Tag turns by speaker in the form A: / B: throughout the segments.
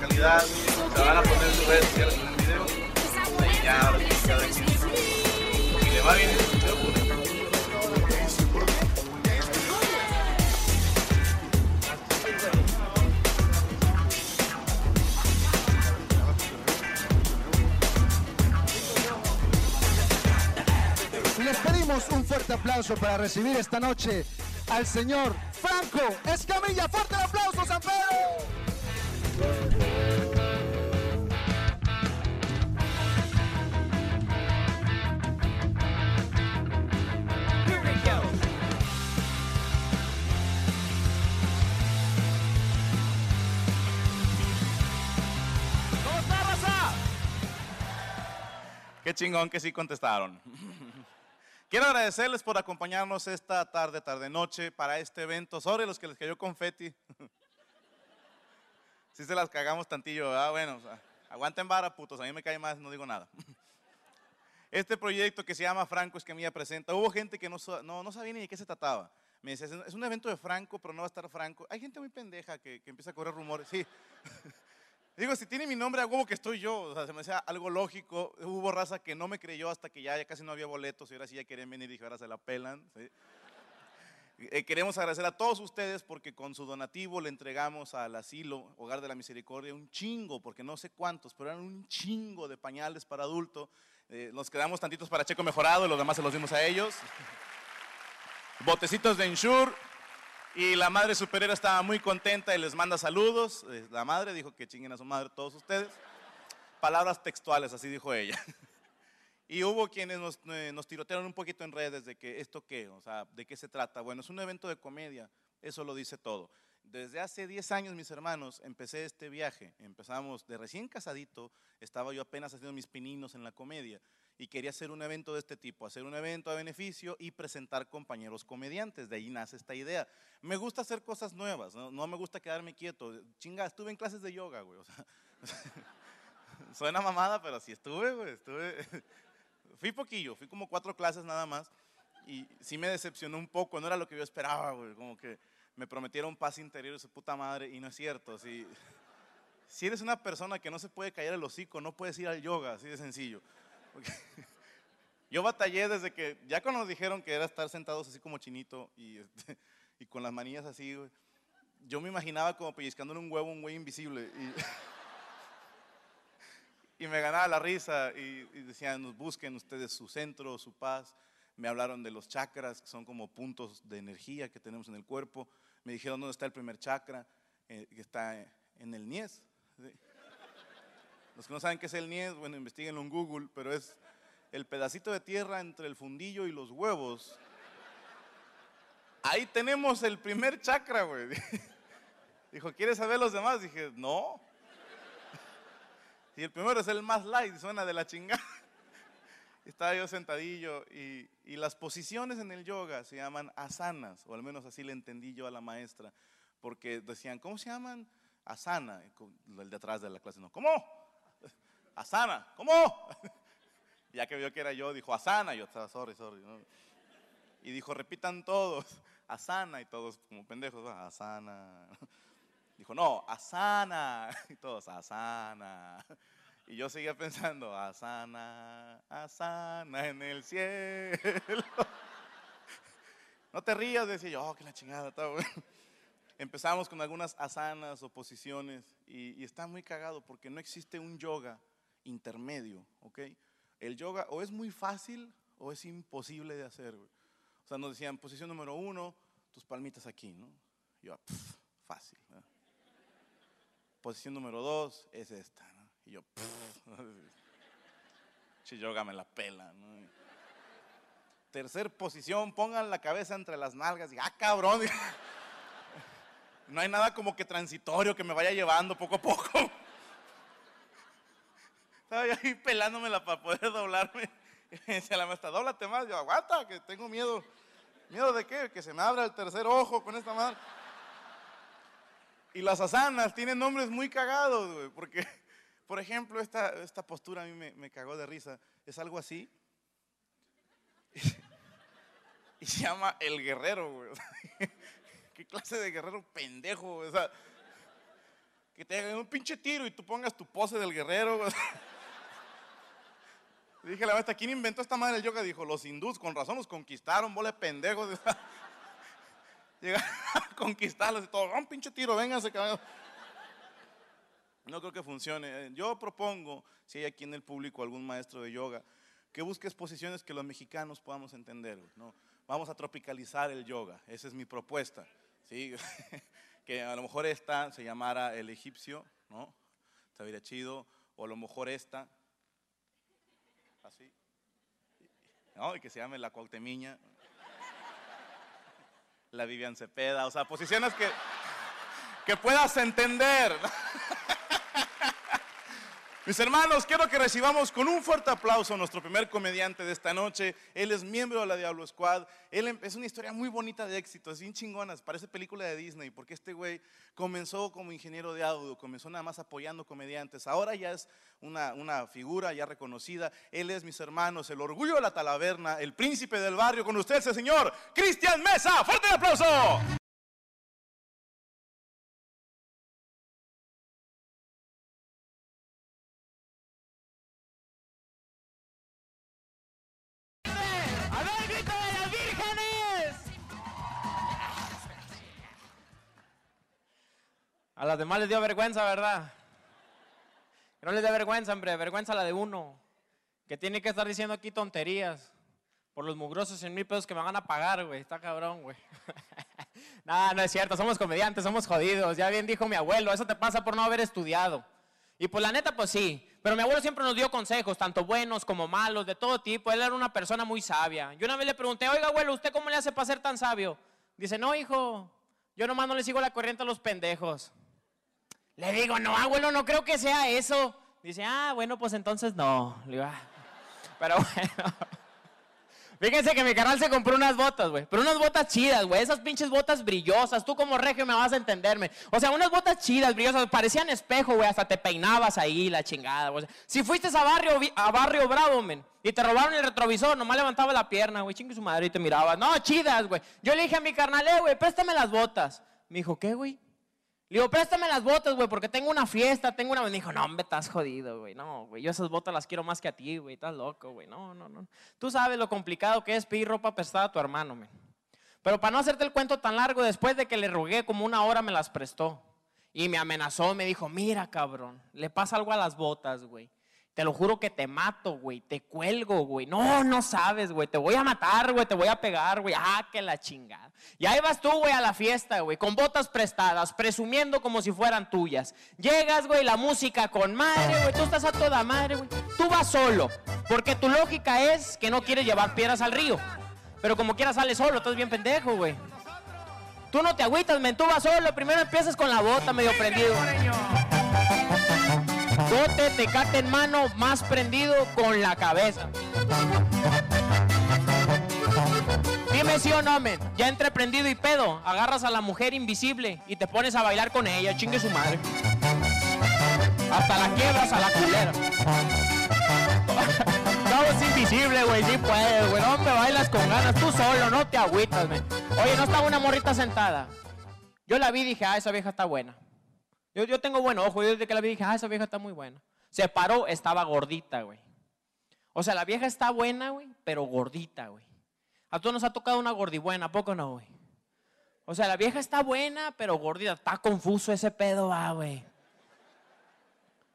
A: calidad, se van a poner sus redes sociales en el video. Y ya. Si le va bien el video,
B: Les pedimos un fuerte aplauso para recibir esta noche al señor Franco Escamilla. ¡Fuerte el aplauso,
A: chingón que sí contestaron. Quiero agradecerles por acompañarnos esta tarde, tarde, noche para este evento. Sobre los que les cayó confeti. Sí se las cagamos tantillo, ¿verdad? Bueno, o sea, aguanten vara, putos. A mí me cae más, no digo nada. Este proyecto que se llama Franco Escamilla Presenta, hubo gente que no, no, no sabía ni de qué se trataba. Me decía, es un evento de Franco, pero no va a estar Franco. Hay gente muy pendeja que, que empieza a correr rumores. Sí. Digo, si tiene mi nombre, a que estoy yo. O sea, se me hacía algo lógico. Hubo raza que no me creyó hasta que ya, ya casi no había boletos y ahora sí ya querían venir y dije, ahora se la pelan. Eh, queremos agradecer a todos ustedes porque con su donativo le entregamos al asilo, Hogar de la Misericordia, un chingo, porque no sé cuántos, pero eran un chingo de pañales para adulto. Eh, nos quedamos tantitos para Checo Mejorado y los demás se los dimos a ellos. Botecitos de Ensure. Y la madre superiora estaba muy contenta y les manda saludos. Eh, La madre dijo que chinguen a su madre todos ustedes. Palabras textuales, así dijo ella. Y hubo quienes nos, eh, nos tirotearon un poquito en redes de que esto qué, o sea, de qué se trata. Bueno, es un evento de comedia, eso lo dice todo. Desde hace 10 años, mis hermanos, empecé este viaje. Empezamos de recién casadito, estaba yo apenas haciendo mis pininos en la comedia y quería hacer un evento de este tipo, hacer un evento a beneficio y presentar compañeros comediantes. De ahí nace esta idea. Me gusta hacer cosas nuevas, no, no me gusta quedarme quieto. Chinga, estuve en clases de yoga, güey. o sea, suena mamada, pero sí estuve, güey. Estuve. Fui poquillo, fui como cuatro clases nada más y sí me decepcionó un poco, no era lo que yo esperaba, güey. Como que me prometieron paz interior de su puta madre y no es cierto. Si, si eres una persona que no se puede callar el hocico, no puedes ir al yoga, así de sencillo. Yo batallé desde que, ya cuando nos dijeron que era estar sentados así como chinito y, este, y con las manillas así, yo me imaginaba como pellizcándole un huevo un güey invisible. Y, y me ganaba la risa y, y decían, "Nos busquen ustedes su centro, su paz. Me hablaron de los chakras, que son como puntos de energía que tenemos en el cuerpo. Me dijeron dónde está el primer chakra, eh, que está en el Nies. ¿sí? Los que no saben qué es el Nies, bueno, investiguenlo en Google, pero es el pedacito de tierra entre el fundillo y los huevos. Ahí tenemos el primer chakra, güey. Dijo, ¿quieres saber los demás? Dije, no. Y el primero es el más light, suena de la chingada. Estaba yo sentadillo y, y las posiciones en el yoga se llaman asanas, o al menos así le entendí yo a la maestra, porque decían, ¿cómo se llaman? Asana, el de atrás de la clase, no, ¿cómo? Asana, ¿cómo? Ya que vio que era yo, dijo Asana, yo estaba, sorry, sorry. ¿no? Y dijo, repitan todos, Asana, y todos como pendejos, "Ah, Asana. Dijo, no, Asana. Y todos, Asana. Y yo seguía pensando, Asana, Asana en el cielo. No te rías, decía yo, oh, que la chingada, está bueno. Empezamos con algunas asanas o posiciones y, y está muy cagado porque no existe un yoga intermedio, ¿ok? El yoga o es muy fácil o es imposible de hacer, güey. O sea, nos decían, posición número uno, tus palmitas aquí, ¿no? Y yo, "Pff, fácil. ¿no? Posición número dos es esta, ¿no? Y yo, me la pela, ¿no? Tercer posición, pongan la cabeza entre las nalgas. Y, ah, cabrón. No hay nada como que transitorio que me vaya llevando poco a poco. Estaba yo ahí pelándomela para poder doblarme. Y me decía la maestra, dóblate más. Yo, aguanta, que tengo miedo. ¿Miedo de qué? Que se me abra el tercer ojo con esta madre. Y las asanas tienen nombres muy cagados, güey. Porque, por ejemplo, esta, esta postura a mí me, me cagó de risa. Es algo así. Y se llama El Guerrero, güey. ¿Qué clase de guerrero pendejo? que te hagan un pinche tiro y tú pongas tu pose del guerrero. Dije la maestra, ¿quién inventó esta madre del yoga? Dijo, los hindús, con razón los conquistaron, vole pendejos. Llegaron a conquistarlos y todo, un pinche tiro, vénganse, cabrón. No creo que funcione. Yo propongo, si hay aquí en el público algún maestro de yoga, que busques posiciones que los mexicanos podamos entender. ¿no? Vamos a tropicalizar el yoga, esa es mi propuesta. ¿sí? que a lo mejor esta se llamara el egipcio, ¿no? Estaría chido, o a lo mejor esta, así, ¿no? Y que se llame la Cuauhtemiña, la Vivian Cepeda, o sea, posiciones que, que puedas entender. Mis hermanos, quiero que recibamos con un fuerte aplauso a nuestro primer comediante de esta noche. Él es miembro de la Diablo Squad. Él em, es una historia muy bonita de éxito, es bien chingona, parece película de Disney, porque este güey comenzó como ingeniero de audio, comenzó nada más apoyando comediantes. Ahora ya es una, una figura ya reconocida. Él es, mis hermanos, el orgullo de la talaverna, el príncipe del barrio. Con ustedes, el señor Cristian Mesa. ¡Fuerte el aplauso!
C: A las demás les dio vergüenza, ¿verdad? No les dé vergüenza, hombre, vergüenza la de uno. Que tiene que estar diciendo aquí tonterías. Por los mugrosos 100 mil pesos que me van a pagar, güey. Está cabrón, güey. no, no es cierto, somos comediantes, somos jodidos. Ya bien dijo mi abuelo, eso te pasa por no haber estudiado. Y pues la neta, pues sí. Pero mi abuelo siempre nos dio consejos, tanto buenos como malos, de todo tipo. Él era una persona muy sabia. Yo una vez le pregunté, oiga, abuelo, ¿usted cómo le hace para ser tan sabio? Dice, no, hijo, yo nomás no le sigo la corriente a los pendejos. Le digo, no, abuelo, no creo que sea eso. Dice, ah, bueno, pues entonces no. Le digo, "Ah". Pero bueno. Fíjense que mi canal se compró unas botas, güey. Pero unas botas chidas, güey. Esas pinches botas brillosas. Tú como regio me vas a entenderme. O sea, unas botas chidas, brillosas. Parecían espejo, güey. Hasta te peinabas ahí, la chingada. Si fuiste a Barrio, a barrio Bravo, men, y te robaron el retrovisor, nomás levantaba la pierna, güey. Chingue su madre y te mirabas. No, chidas, güey. Yo le dije a mi carnal, eh, güey, préstame las botas. Me dijo, ¿qué, güey? Le digo, préstame las botas, güey, porque tengo una fiesta, tengo una... Me dijo, no, hombre, estás jodido, güey. No, güey, yo esas botas las quiero más que a ti, güey. Estás loco, güey. No, no, no. Tú sabes lo complicado que es pedir ropa prestada a tu hermano, men. Pero para no hacerte el cuento tan largo, después de que le rogué como una hora, me las prestó. Y me amenazó, me dijo, mira, cabrón, le pasa algo a las botas, güey. Te lo juro que te mato, güey. Te cuelgo, güey. No, no sabes, güey. Te voy a matar, güey. Te voy a pegar, güey. Ah, que la chingada. Y ahí vas tú, güey, a la fiesta, güey. Con botas prestadas, presumiendo como si fueran tuyas. Llegas, güey, la música con madre, güey. Tú estás a toda madre, güey. Tú vas solo. Porque tu lógica es que no quieres llevar piedras al río. Pero como quieras sales solo. Estás bien pendejo, güey. Tú no te agüitas, men. Tú vas solo. Primero empiezas con la bota medio prendido. Bote, tecate en mano, más prendido con la cabeza. Dime sí o no, men. Ya entre prendido y pedo, agarras a la mujer invisible y te pones a bailar con ella, chingue su madre. Hasta la quiebras a la culera. No, es invisible, güey, sí puedes, güey. No me bailas con ganas, tú solo, no te agüitas, men. Oye, no estaba una morrita sentada. Yo la vi y dije, ah, esa vieja está buena. Yo, yo tengo buen ojo, yo desde que la vi dije, ah, esa vieja está muy buena. Se paró, estaba gordita, güey. O sea, la vieja está buena, güey, pero gordita, güey. A todos nos ha tocado una gordibuena, ¿a poco no, güey? O sea, la vieja está buena, pero gordita. Está confuso ese pedo, va, güey.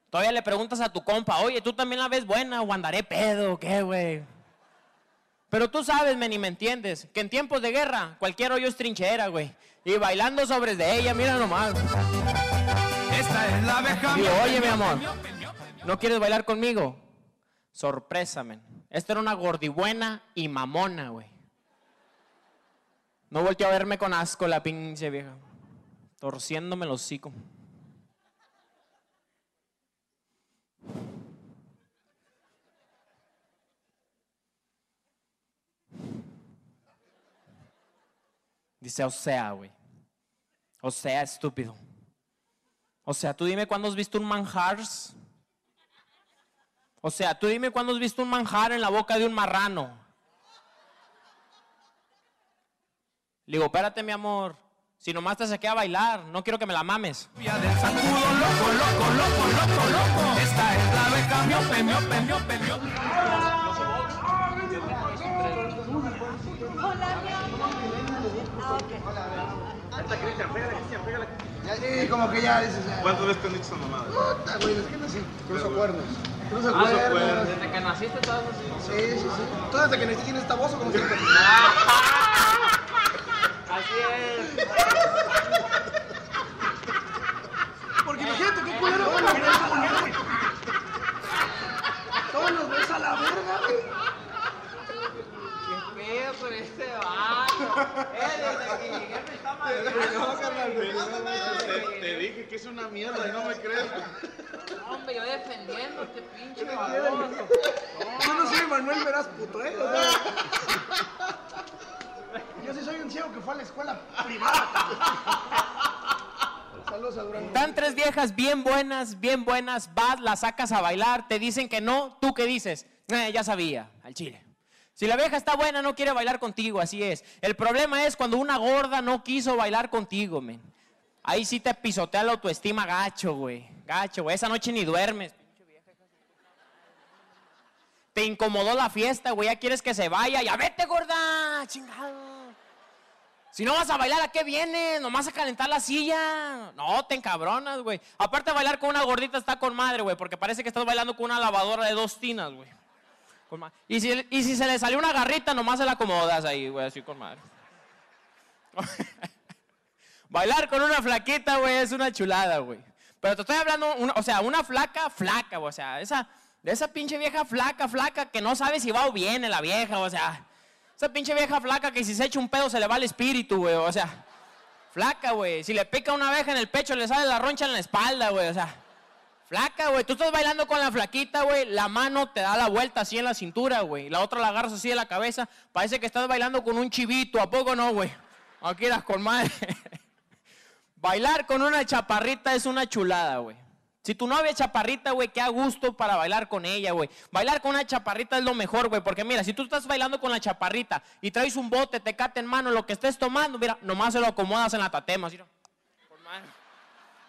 C: Todavía le preguntas a tu compa, oye, ¿tú también la ves buena o andaré pedo qué, güey? Pero tú sabes, men, y me entiendes, que en tiempos de guerra cualquier hoyo es trinchera, güey. Y bailando sobre de ella, mira nomás. Digo, oye, mi amor, ¿no quieres bailar conmigo? Sorpresa, men. Esta era una gordibuena y mamona, güey. No volteó a verme con asco la pinche vieja. Torciéndome el hocico. Dice, o sea, güey. O sea, estúpido. O sea, tú dime cuándo has visto un manjar. O sea, tú dime cuándo has visto un manjar en la boca de un marrano. Le digo, espérate, mi amor. Si nomás te saqué a bailar, no quiero que me la mames.
D: Vía del zancudo, loco, loco, loco, loco, loco. Esta es la abeja miope, miope, miope, miope.
B: Ya sí, como que ya dices. ya.
A: ¿Cuántas veces te han dicho esa mamada?
B: Puta, güey, es que no sé. Cruzo cuernos. Cruzo cuernos.
C: Desde que naciste todas
B: Sí, sí, sí. ¿Tú desde que naciste tienes esta voz o cómo se llama?
C: Así es.
B: Porque imagínate qué culero cuando me ves a la verga. Todos los ves a la verga, güey.
C: ¿Qué pedo con este vato? Eh, desde que llegué me está
A: Te, te dije que es una mierda y no me crees.
C: Yo defendiéndote, pinche baboso.
B: Yo no soy Manuel Veras puto, ¿eh? O sea, yo sí soy un ciego que fue a la escuela privada. Saludos a Durango.
C: Están tres viejas bien buenas, bien buenas, vas, las sacas a bailar, te dicen que no, ¿tú qué dices? "Eh, ya sabía, al chile. Si la vieja está buena, no quiere bailar contigo, así es. El problema es cuando una gorda no quiso bailar contigo, men. Ahí sí te pisotea la autoestima gacho, güey. Gacho, güey. Esa noche ni duermes. Te incomodó la fiesta, güey. Ya quieres que se vaya. Ya vete, gorda. Chingado. Si no vas a bailar, ¿a qué vienes? Nomás a calentar la silla. No, te encabronas, güey. Aparte, bailar con una gordita está con madre, güey. Porque parece que estás bailando con una lavadora de dos tinas, güey. Y si, y si se le salió una garrita, nomás se la acomodas ahí, güey. Así con madre. Bailar con una flaquita, güey, es una chulada, güey. Pero te estoy hablando, una- o sea, una flaca, flaca, o sea, esa, de esa pinche vieja flaca, flaca, que no sabe si va o viene la vieja, o sea, esa pinche vieja flaca que si se echa un pedo se le va el espíritu, güey, o sea, flaca, güey. Si le pica una abeja en el pecho, le sale la roncha en la espalda, güey, o sea, flaca, güey. Tú estás bailando con la flaquita, güey, la mano te da la vuelta así en la cintura, güey, la otra la agarras así de la cabeza, parece que estás bailando con un chivito, ¿a poco no, güey? Aquí eras con madre. Bailar con una chaparrita es una chulada, güey. Si tu novia es chaparrita, güey, qué a gusto para bailar con ella, güey. Bailar con una chaparrita es lo mejor, güey, porque mira, si tú estás bailando con la chaparrita y traes un bote, te cate en mano, lo que estés tomando, mira, nomás se lo acomodas en la tatema, así, ¿no? Con madre.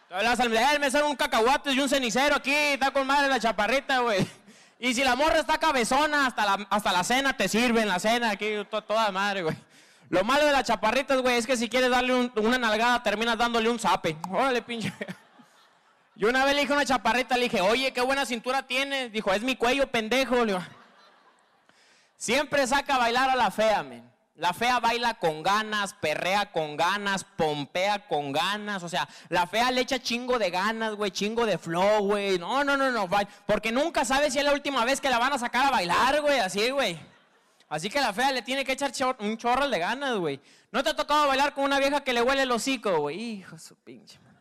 C: Te hablas al eh, me sale un cacahuate y un cenicero aquí, está con madre la chaparrita, güey. Y si la morra está cabezona, hasta la, hasta la cena te sirve en la cena, aquí, to- toda madre, güey. Lo malo de las chaparritas, güey, es que si quieres darle un- una nalgada, terminas dándole un zape. Órale, pinche. Yo una vez le dije a una chaparrita, le dije, oye, qué buena cintura tienes. Dijo, es mi cuello, pendejo. Siempre saca a bailar a la fea, men. La fea baila con ganas, perrea con ganas, pompea con ganas. O sea, la fea le echa chingo de ganas, güey, chingo de flow, güey. No, no, no, no. Porque nunca sabe si es la última vez que la van a sacar a bailar, güey, así, güey. Así que la fea le tiene que echar un chorro de ganas, güey. ¿No te ha tocado bailar con una vieja que le huele el hocico, güey? Hijo su pinche. madre.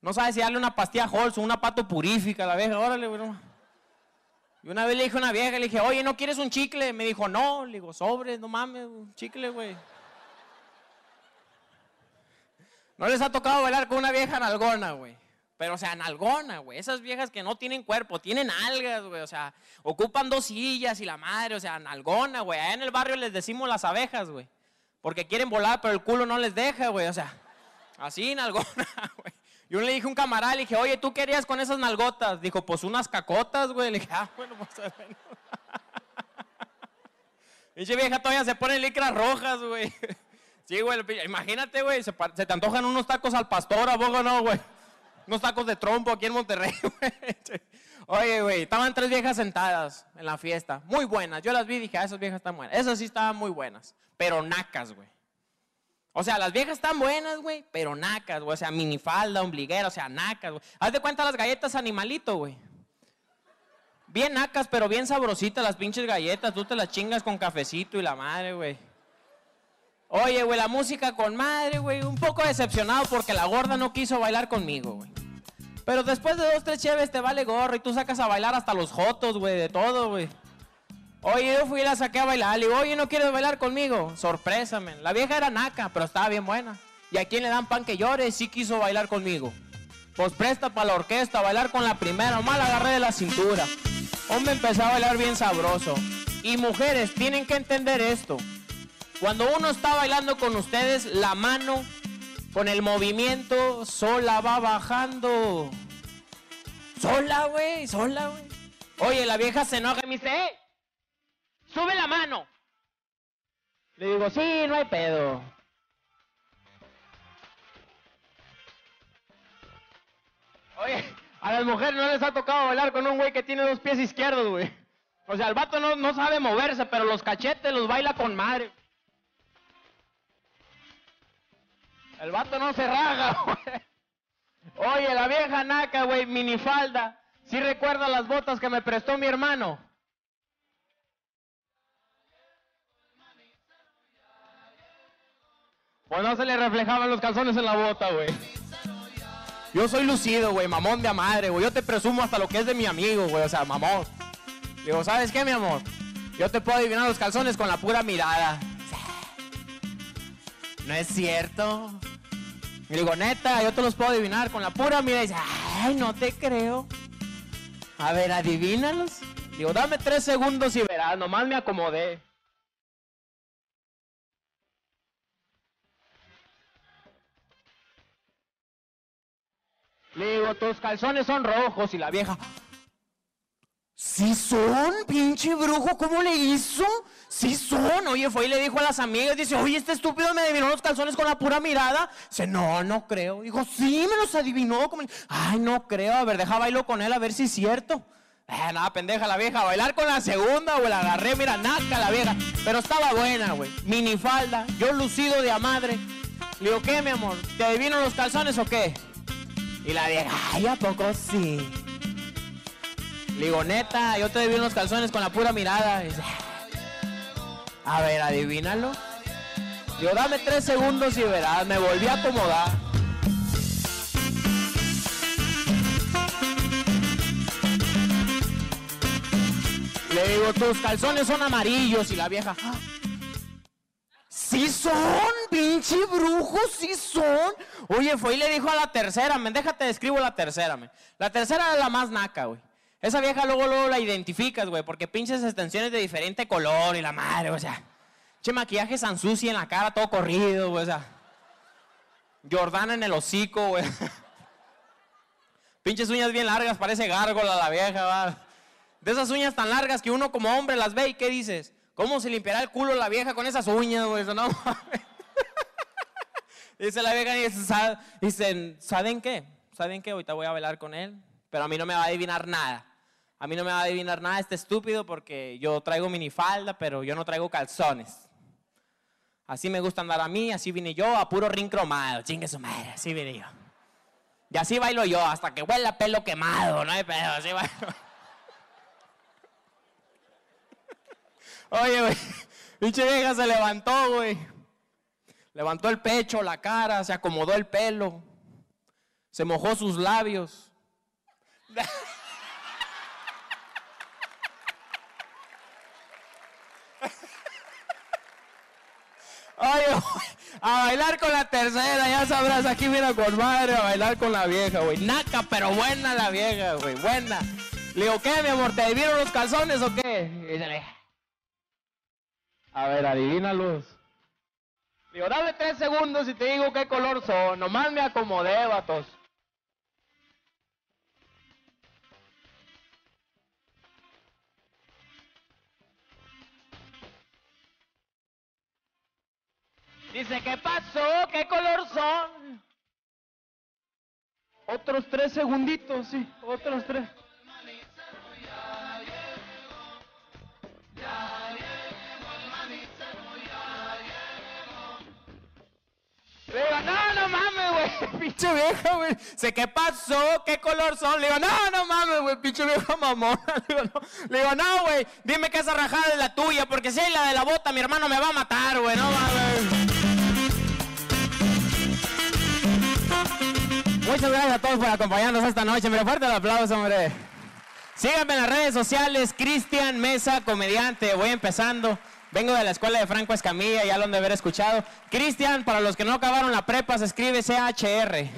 C: No sabes si darle una pastilla Halls o una pato purífica a la vieja. Órale, güey. Y una vez le dije a una vieja, le dije, oye, ¿no quieres un chicle? Me dijo, no. Le digo, sobre, no mames, un chicle, güey. No les ha tocado bailar con una vieja nalgona, güey. Pero, o sea, nalgona, güey. Esas viejas que no tienen cuerpo, tienen algas, güey. O sea, ocupan dos sillas y la madre, o sea, nalgona, güey. Allá en el barrio les decimos las abejas, güey. Porque quieren volar, pero el culo no les deja, güey. O sea, así, nalgona, güey. Yo le dije a un camarada, le dije, oye, ¿tú qué harías con esas nalgotas? Dijo, pues unas cacotas, güey. Le dije, ah, bueno, pues bueno. Pinche vieja todavía se pone licras rojas, güey. Sí, güey, imagínate, güey, se, se te antojan unos tacos al pastor, ¿a poco no, güey? Unos tacos de trompo aquí en Monterrey, güey. Oye, güey, estaban tres viejas sentadas en la fiesta, muy buenas. Yo las vi y dije, ah, esas viejas están buenas. Esas sí estaban muy buenas, pero nacas, güey. O sea, las viejas están buenas, güey, pero nacas, güey. O sea, minifalda, ombliguera, o sea, nacas, güey. Haz de cuenta las galletas animalito, güey. Bien nacas, pero bien sabrositas las pinches galletas. Tú te las chingas con cafecito y la madre, güey. Oye, güey, la música con madre, güey. Un poco decepcionado porque la gorda no quiso bailar conmigo, güey. Pero después de dos, tres cheves te vale gorro y tú sacas a bailar hasta los jotos, güey, de todo, güey. Oye, yo fui y la saqué a bailar. Le digo, oye, ¿no quieres bailar conmigo? Sorpresa, men. La vieja era naca, pero estaba bien buena. ¿Y a quién le dan pan que llore? Sí quiso bailar conmigo. Pues presta para la orquesta, bailar con la primera. Nomás la agarré de la cintura. Hombre, empezó a bailar bien sabroso. Y mujeres, tienen que entender esto. Cuando uno está bailando con ustedes, la mano Con el movimiento, sola va bajando. Sola, güey, sola, güey. Oye, la vieja se enoja y me dice, ¡eh! ¡Sube la mano! Le digo, sí, no hay pedo. Oye, a las mujeres no les ha tocado bailar con un güey que tiene dos pies izquierdos, güey. O sea, el vato no, no sabe moverse, pero los cachetes los baila con madre. El vato no se raga, güey. Oye, la vieja naca, güey, minifalda. ¿Sí recuerda las botas que me prestó mi hermano? Pues no se le reflejaban los calzones en la bota, güey. Yo soy lucido, güey, mamón de a madre, güey. Yo te presumo hasta lo que es de mi amigo, güey. O sea, mamón. Digo, ¿sabes qué, mi amor? Yo te puedo adivinar los calzones con la pura mirada. No es cierto. Y digo, neta, yo te los puedo adivinar con la pura mirada. Y dice, ay, no te creo. A ver, adivínalos. Digo, dame tres segundos y verás, nomás me acomodé. Le digo, tus calzones son rojos y la vieja. Sí son, pinche brujo, ¿cómo le hizo? Sí son. Oye, fue y le dijo a las amigas, dice, oye, este estúpido me adivinó los calzones con la pura mirada. Dice, no, no creo. Dijo, sí, me los adivinó. Ay, no creo. A ver, deja bailo con él a ver si es cierto. Eh, nada, pendeja la vieja. Bailar con la segunda, güey. La agarré, mira, naca la vieja. Pero estaba buena, güey. Minifalda, yo lucido de a madre. Le digo, ¿qué, mi amor? ¿Te adivino los calzones o qué? Y la vieja, ay, ¿a poco sí? Le digo, neta, yo te adivino los calzones con la pura mirada. A ver, adivínalo. Digo, dame tres segundos y verás, me volví a acomodar. Le digo, tus calzones son amarillos y la vieja. "Ah, Sí son, pinche brujo, sí son. Oye, fue y le dijo a la tercera, men, déjate describo la tercera, men. La tercera es la más naca, güey. Esa vieja luego, luego la identificas, güey, porque pinches extensiones de diferente color y la madre, o sea. Che, maquillaje Sansusi en la cara, todo corrido, güey, o sea. Jordana en el hocico, güey. Pinches uñas bien largas, parece gárgola la vieja, va. De esas uñas tan largas que uno como hombre las ve y ¿qué dices? ¿Cómo se limpiará el culo la vieja con esas uñas, güey? No. Dice la vieja y dice, "Sa- dicen, ¿saben qué? ¿Saben qué? Ahorita voy a bailar con él, pero a mí no me va a adivinar nada. A mí no me va a adivinar nada este estúpido porque yo traigo minifalda, pero yo no traigo calzones. Así me gusta andar a mí, así vine yo, a puro ring cromado, chingue su madre, así vine yo. Y así bailo yo, hasta que huela pelo quemado, no hay pedo, así bailo. Oye, güey, pinche vieja se levantó, güey. Levantó el pecho, la cara, se acomodó el pelo, se mojó sus labios. Oye, a bailar con la tercera, ya sabrás, aquí mira con madre a bailar con la vieja, güey. Naca, pero buena la vieja, güey, buena. Le digo, ¿qué, mi amor? ¿Te adivino los calzones o qué? Y vieja, a ver, adivínalos. Digo, dame tres segundos y te digo qué color son. Nomás me acomodé, vatos. Dice, ¿qué pasó? ¿Qué color son? Otros tres segunditos, sí, otros tres. Le digo, no, no mames, güey, pinche vieja, güey. Sé qué pasó, qué color son. Le digo, no, no mames, güey, pinche vieja mamona. Le digo, no, Le digo, no, güey, dime que esa rajada es la tuya, porque si es la de la bota, mi hermano me va a matar, güey, no mames. Muchas gracias a todos por acompañarnos esta noche. Me fuerte el aplauso, hombre. Síganme en las redes sociales, Cristian Mesa, comediante. Voy empezando. Vengo de la escuela de Franco Escamilla, ya lo han de haber escuchado. Cristian, para los que no acabaron la prepa, se escribe CHR.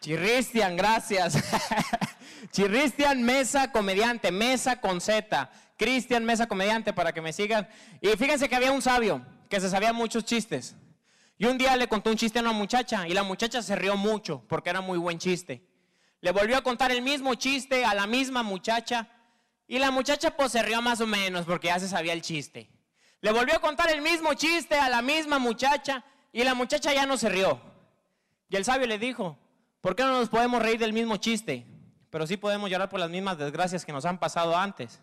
C: Chirristian, gracias. Chirristian Mesa, comediante. Mesa con Z. Cristian Mesa, comediante, para que me sigan. Y fíjense que había un sabio que se sabía muchos chistes. Y un día le contó un chiste a una muchacha y la muchacha se rió mucho porque era muy buen chiste. Le volvió a contar el mismo chiste a la misma muchacha y la muchacha pues se rió más o menos porque ya se sabía el chiste. Le volvió a contar el mismo chiste a la misma muchacha y la muchacha ya no se rió. Y el sabio le dijo, ¿por qué no nos podemos reír del mismo chiste? Pero sí podemos llorar por las mismas desgracias que nos han pasado antes.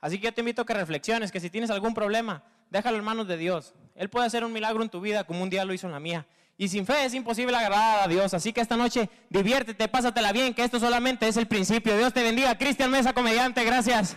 C: Así que yo te invito a que reflexiones, que si tienes algún problema, déjalo en manos de Dios. Él puede hacer un milagro en tu vida como un día lo hizo en la mía. Y sin fe es imposible agradar a Dios. Así que esta noche diviértete, pásatela bien, que esto solamente es el principio. Dios te bendiga. Cristian Mesa, comediante, gracias.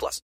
E: plus.